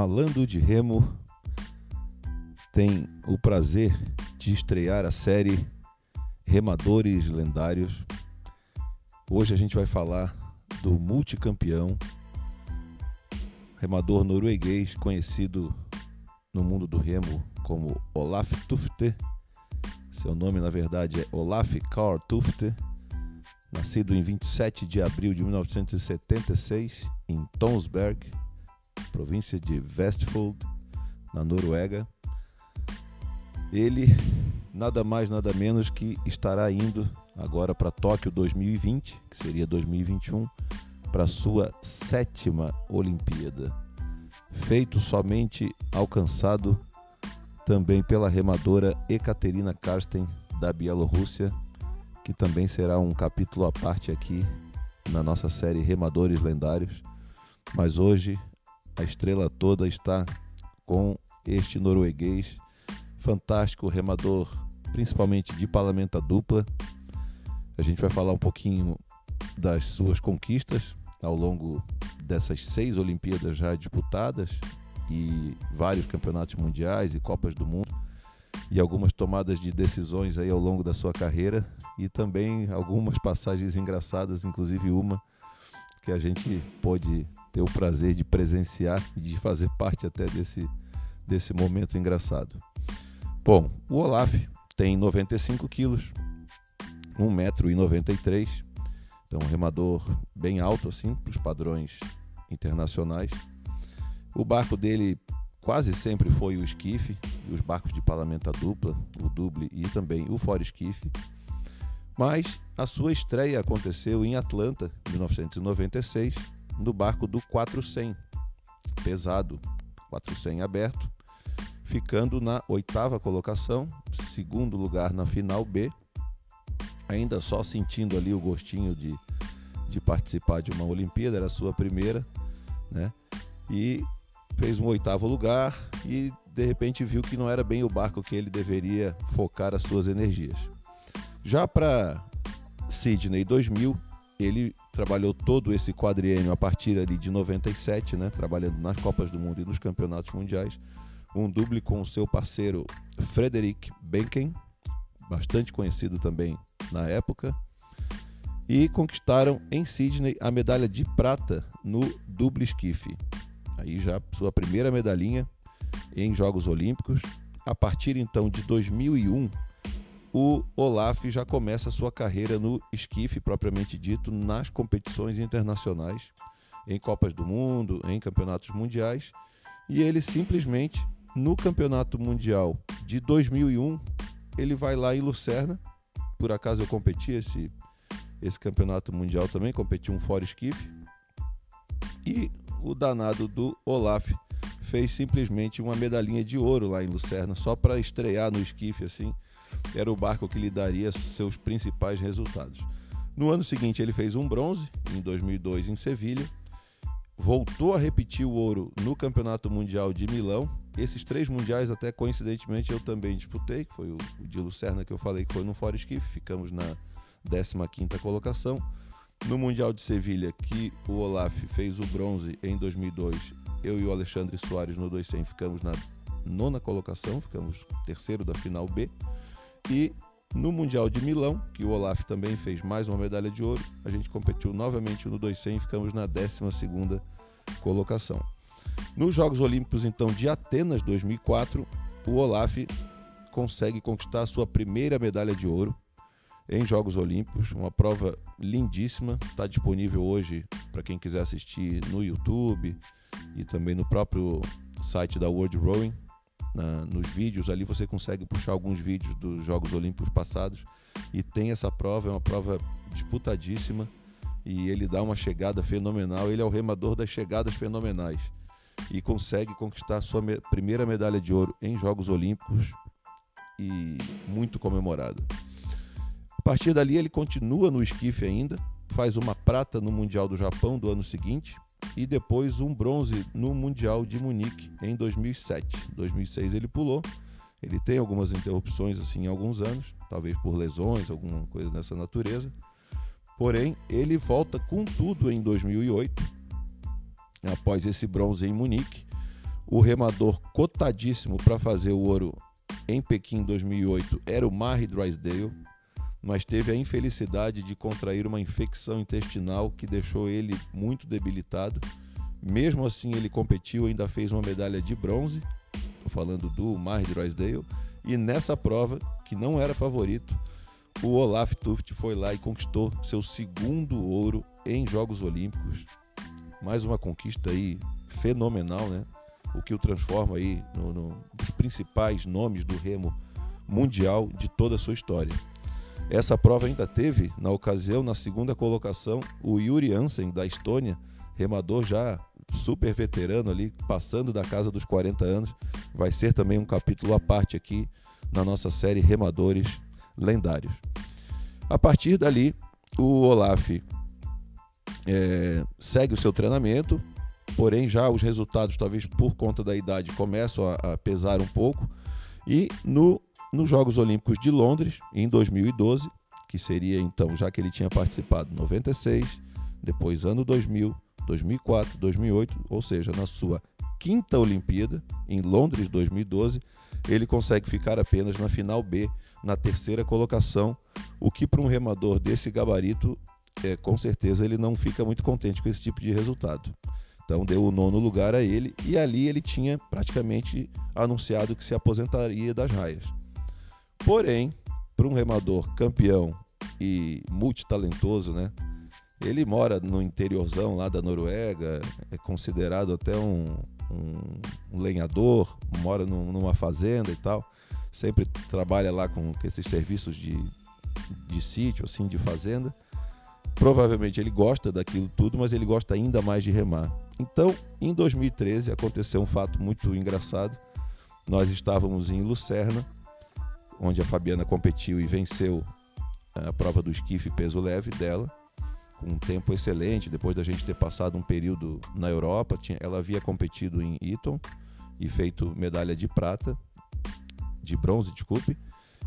Falando de remo, tem o prazer de estrear a série Remadores Lendários. Hoje a gente vai falar do multicampeão, remador norueguês conhecido no mundo do remo como Olaf Tufte. Seu nome, na verdade, é Olaf Karl Tufte, nascido em 27 de abril de 1976 em Tonsberg, província de Vestfold, na Noruega. Ele nada mais nada menos que estará indo agora para Tóquio 2020, que seria 2021, para sua sétima Olimpíada. Feito somente alcançado também pela remadora Ekaterina Karsten da Bielorrússia, que também será um capítulo à parte aqui na nossa série Remadores Lendários. Mas hoje a estrela toda está com este norueguês, fantástico remador, principalmente de parlamenta dupla. A gente vai falar um pouquinho das suas conquistas ao longo dessas seis Olimpíadas já disputadas e vários campeonatos mundiais e Copas do Mundo e algumas tomadas de decisões aí ao longo da sua carreira e também algumas passagens engraçadas, inclusive uma que a gente pôde ter o prazer de presenciar e de fazer parte até desse, desse momento engraçado. Bom, o Olaf tem 95 quilos, 1,93m, então um remador bem alto assim para os padrões internacionais. O barco dele quase sempre foi o esquife, os barcos de palamenta dupla, o duble e também o fora esquife. Mas a sua estreia aconteceu em Atlanta, em 1996, no barco do 400, pesado, 400 aberto, ficando na oitava colocação, segundo lugar na final B, ainda só sentindo ali o gostinho de, de participar de uma Olimpíada, era a sua primeira, né? E fez um oitavo lugar e de repente viu que não era bem o barco que ele deveria focar as suas energias. Já para Sydney 2000, ele trabalhou todo esse quadriênio a partir ali de 97, né, trabalhando nas Copas do Mundo e nos Campeonatos Mundiais, um duble com o seu parceiro Frederick Benken, bastante conhecido também na época, e conquistaram em Sydney a medalha de prata no duble esquife. Aí já sua primeira medalhinha em Jogos Olímpicos. A partir então de 2001, o Olaf já começa a sua carreira no esquife propriamente dito nas competições internacionais, em Copas do Mundo, em campeonatos mundiais, e ele simplesmente no Campeonato Mundial de 2001, ele vai lá em Lucerna. Por acaso eu competi esse esse campeonato mundial também, competi um fora esquife. E o danado do Olaf fez simplesmente uma medalhinha de ouro lá em Lucerna, só para estrear no esquife assim era o barco que lhe daria seus principais resultados. No ano seguinte, ele fez um bronze, em 2002, em Sevilha. Voltou a repetir o ouro no Campeonato Mundial de Milão. Esses três mundiais, até coincidentemente, eu também disputei, que foi o, de Lucerna que eu falei que foi no Fora Esquife, ficamos na 15ª colocação. No Mundial de Sevilha, que o Olaf fez o bronze em 2002, eu e o Alexandre Soares no 200 ficamos na nona colocação, ficamos terceiro da final B. E no Mundial de Milão, que o Olaf também fez mais uma medalha de ouro, a gente competiu novamente no 200 e ficamos na 12 colocação. Nos Jogos Olímpicos, então, de Atenas 2004, o Olaf consegue conquistar a sua primeira medalha de ouro em Jogos Olímpicos, uma prova lindíssima, está disponível hoje para quem quiser assistir no YouTube e também no próprio site da World Rowing, na, nos vídeos ali você consegue puxar alguns vídeos dos Jogos Olímpicos passados e tem essa prova, é uma prova disputadíssima e ele dá uma chegada fenomenal. Ele é o remador das chegadas fenomenais e consegue conquistar sua me primeira medalha de ouro em Jogos Olímpicos e muito comemorada. A partir dali ele continua no esquife ainda, faz uma prata no Mundial do Japão do ano seguinte e depois um bronze no Mundial de Munique em 2007. 2006 ele pulou. Ele tem algumas interrupções assim em alguns anos, talvez por lesões, alguma coisa dessa natureza. Porém, ele volta com tudo em 2008, após esse bronze em Munique, O remador cotadíssimo para fazer o ouro em Pequim 2008 era o Marie Drysdale, mas teve a infelicidade de contrair uma infecção intestinal que deixou ele muito debilitado. Mesmo assim, ele competiu, ainda fez uma medalha de bronze. Estou falando do Marie Drysdale. E nessa prova, que não era favorito, o Olaf Tuft foi lá e conquistou seu segundo ouro em Jogos Olímpicos. Mais uma conquista aí fenomenal, né? O que o transforma aí no, no, nos principais nomes do remo mundial de toda a sua história. Essa prova ainda teve, na ocasião, na segunda colocação, o Yuri Hansen, da Estônia, remador já super veterano ali, passando da casa dos 40 anos. Vai ser também um capítulo à parte aqui na nossa série Remadores Lendários. A partir dali, o Olaf é, segue o seu treinamento, porém já os resultados, talvez por conta da idade, começam a, a pesar um pouco. E no, nos Jogos Olímpicos de Londres, em 2012, que seria então, já que ele tinha participado em 96, depois ano 2000, 2004, 2008, ou seja, na sua quinta Olimpíada, em Londres 2012, ele consegue ficar apenas na final B, na terceira colocação, o que para um remador desse gabarito, é, com certeza ele não fica muito contente com esse tipo de resultado. Então deu o nono lugar a ele e ali ele tinha praticamente anunciado que se aposentaria das raias. Porém, para um remador campeão e multitalentoso, né? Ele mora no interiorzão lá da Noruega, é considerado até um, um, lenhador, mora num, numa fazenda e tal. Sempre trabalha lá com, com esses serviços de, de sítio, assim, de fazenda. Provavelmente ele gosta daquilo tudo, mas ele gosta ainda mais de remar. Então, em 2013, aconteceu um fato muito engraçado. Nós estávamos em Lucerna, onde a Fabiana competiu e venceu a prova do esquife peso leve dela com um tempo excelente, depois da gente ter passado um período na Europa. Tinha, ela havia competido em Eton e feito medalha de prata, de bronze, desculpe.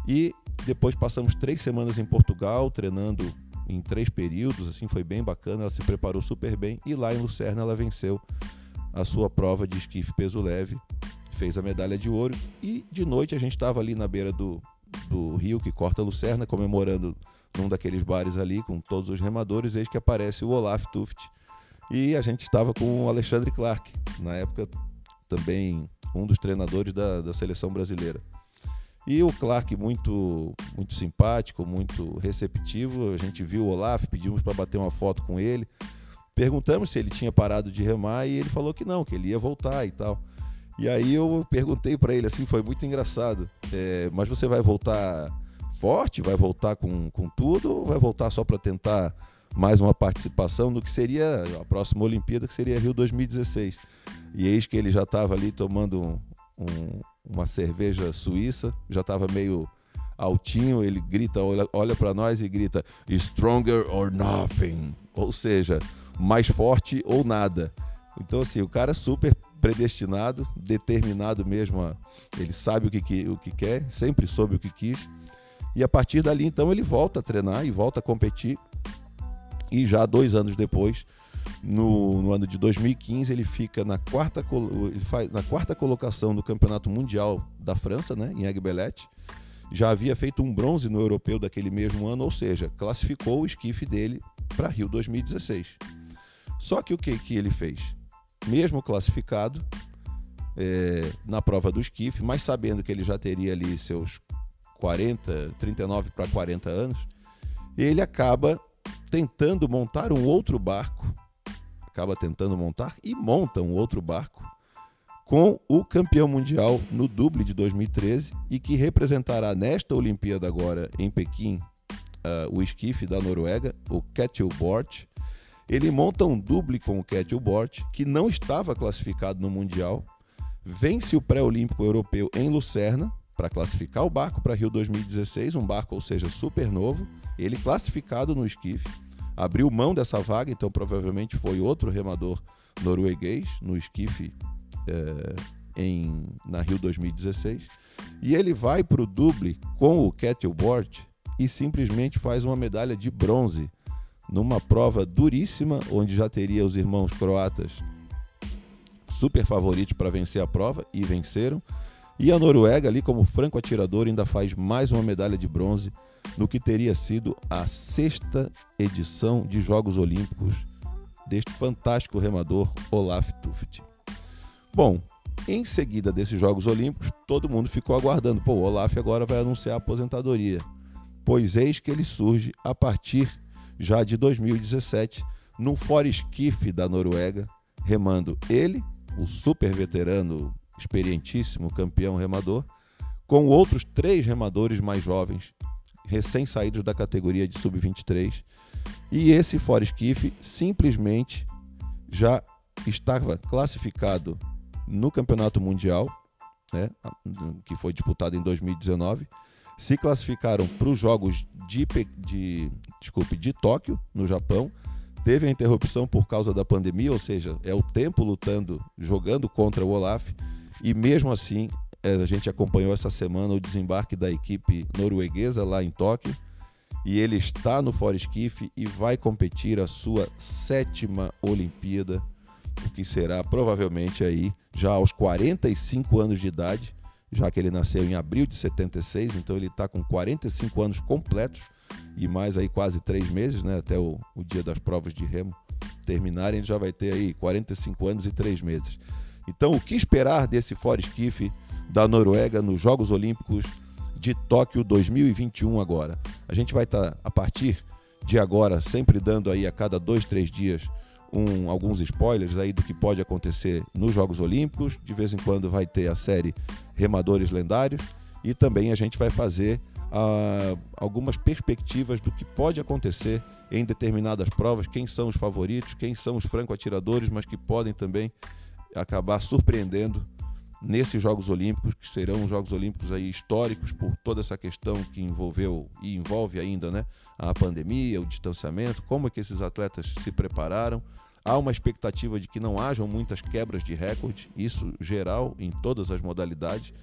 E depois passamos três semanas em Portugal, treinando em três períodos, assim, foi bem bacana. Ela se preparou super bem e lá em Lucerna ela venceu a sua prova de esquife peso leve, fez a medalha de ouro e de noite a gente estava ali na beira do, do rio que corta Lucerna, comemorando num daqueles bares ali com todos os remadores, eis que aparece o Olaf Tuft. E a gente estava com o Alexandre Clark, na época também um dos treinadores da, da seleção brasileira. E o Clark muito muito simpático, muito receptivo. A gente viu o Olaf, pedimos para bater uma foto com ele. Perguntamos se ele tinha parado de remar e ele falou que não, que ele ia voltar e tal. E aí eu perguntei para ele assim, foi muito engraçado. É, mas você vai voltar forte, vai voltar com, com tudo, ou vai voltar só para tentar mais uma participação no que seria a próxima Olimpíada, que seria Rio 2016. E eis que ele já estava ali tomando um, um, uma cerveja suíça, já estava meio altinho, ele grita, olha, olha para nós e grita Stronger or nothing, ou seja, mais forte ou nada. Então assim, o cara é super predestinado, determinado mesmo, a, ele sabe o que, o que quer, sempre soube o que quis e a partir dali, então, ele volta a treinar e volta a competir. E já dois anos depois, no, no ano de 2015, ele fica na quarta, ele faz, na quarta colocação do Campeonato Mundial da França, né, em Aiguebelette. Já havia feito um bronze no europeu daquele mesmo ano, ou seja, classificou o esquife dele para Rio 2016. Só que o que, que ele fez? Mesmo classificado é, na prova do esquife, mas sabendo que ele já teria ali seus 40, 39 para 40 anos, ele acaba tentando montar um outro barco, acaba tentando montar e monta um outro barco com o campeão mundial no Duble de 2013 e que representará nesta Olimpíada agora em Pequim uh, o esquife da Noruega, o Kettlebort. Ele monta um duble com o Kettlebort que não estava classificado no Mundial, vence o pré-olímpico europeu em Lucerna para classificar o barco para Rio 2016, um barco, ou seja, super novo, ele classificado no esquife, abriu mão dessa vaga, então provavelmente foi outro remador norueguês no esquife é, em, na Rio 2016, e ele vai para o duble com o kettleboard e simplesmente faz uma medalha de bronze numa prova duríssima, onde já teria os irmãos croatas super favoritos para vencer a prova e venceram. E a Noruega, ali como franco atirador, ainda faz mais uma medalha de bronze no que teria sido a sexta edição de Jogos Olímpicos deste fantástico remador Olaf Tuft. Bom, em seguida desses Jogos Olímpicos, todo mundo ficou aguardando. Pô, o Olaf agora vai anunciar a aposentadoria. Pois eis que ele surge a partir já de 2017 no Foreskiff da Noruega, remando ele, o super veterano, experientíssimo campeão remador, com outros três remadores mais jovens, recém-saídos da categoria de sub-23. E esse Foreskiff simplesmente já estava classificado no Campeonato Mundial, né, que foi disputado em 2019. Se classificaram para os Jogos de, de, desculpe, de Tóquio, no Japão, teve a interrupção por causa da pandemia, ou seja, é o tempo lutando, jogando contra o Olaf, e mesmo assim a gente acompanhou essa semana o desembarque da equipe norueguesa lá em Tóquio, e ele está no Foreskiff e vai competir a sua sétima Olimpíada, o que será provavelmente aí já aos 45 anos de idade, já que ele nasceu em abril de 76, então ele está com 45 anos completos e mais aí quase três meses, né, até o, o dia das provas de remo terminarem, ele já vai ter aí 45 anos e três meses. Então, o que esperar desse Foreskiff da Noruega nos Jogos Olímpicos de Tóquio 2021 agora? A gente vai estar, tá, a partir de agora, sempre dando aí a cada dois, três dias um, alguns spoilers aí do que pode acontecer nos Jogos Olímpicos. De vez em quando vai ter a série Remadores Lendários e também a gente vai fazer uh, algumas perspectivas do que pode acontecer em determinadas provas, quem são os favoritos, quem são os franco-atiradores, mas que podem também acabar surpreendendo nesses Jogos Olímpicos, que serão Jogos Olímpicos aí históricos por toda essa questão que envolveu e envolve ainda, né, a pandemia, o distanciamento, como é que esses atletas se prepararam. Há uma expectativa de que não hajam muitas quebras de recorde, isso geral em todas as modalidades.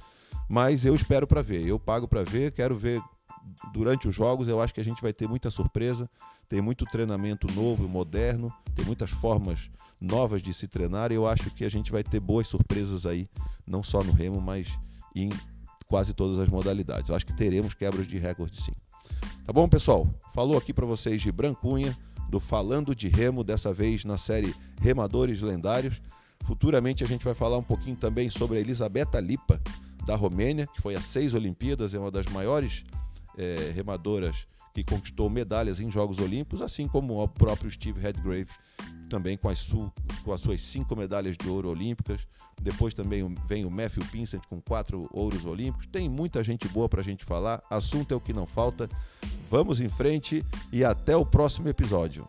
Mas eu espero para ver, eu pago para ver, quero ver durante os jogos. Eu acho que a gente vai ter muita surpresa, tem muito treinamento novo e moderno, tem muitas formas novas de se treinar. E eu acho que a gente vai ter boas surpresas aí, não só no remo, mas em quase todas as modalidades. Eu acho que teremos quebras de recorde sim. Tá bom, pessoal? Falou aqui para vocês de Brancunha, do Falando de Remo, dessa vez na série Remadores Lendários. Futuramente a gente vai falar um pouquinho também sobre a Elisabetta Lipa, da Romênia, que foi a seis Olimpíadas, é uma das maiores é, remadoras que conquistou medalhas em Jogos Olímpicos, assim como o próprio Steve Redgrave, também com as, su com as suas cinco medalhas de ouro olímpicas. Depois também vem o Matthew Pinsent com quatro ouros olímpicos. Tem muita gente boa para a gente falar. Assunto é o que não falta. Vamos em frente e até o próximo episódio.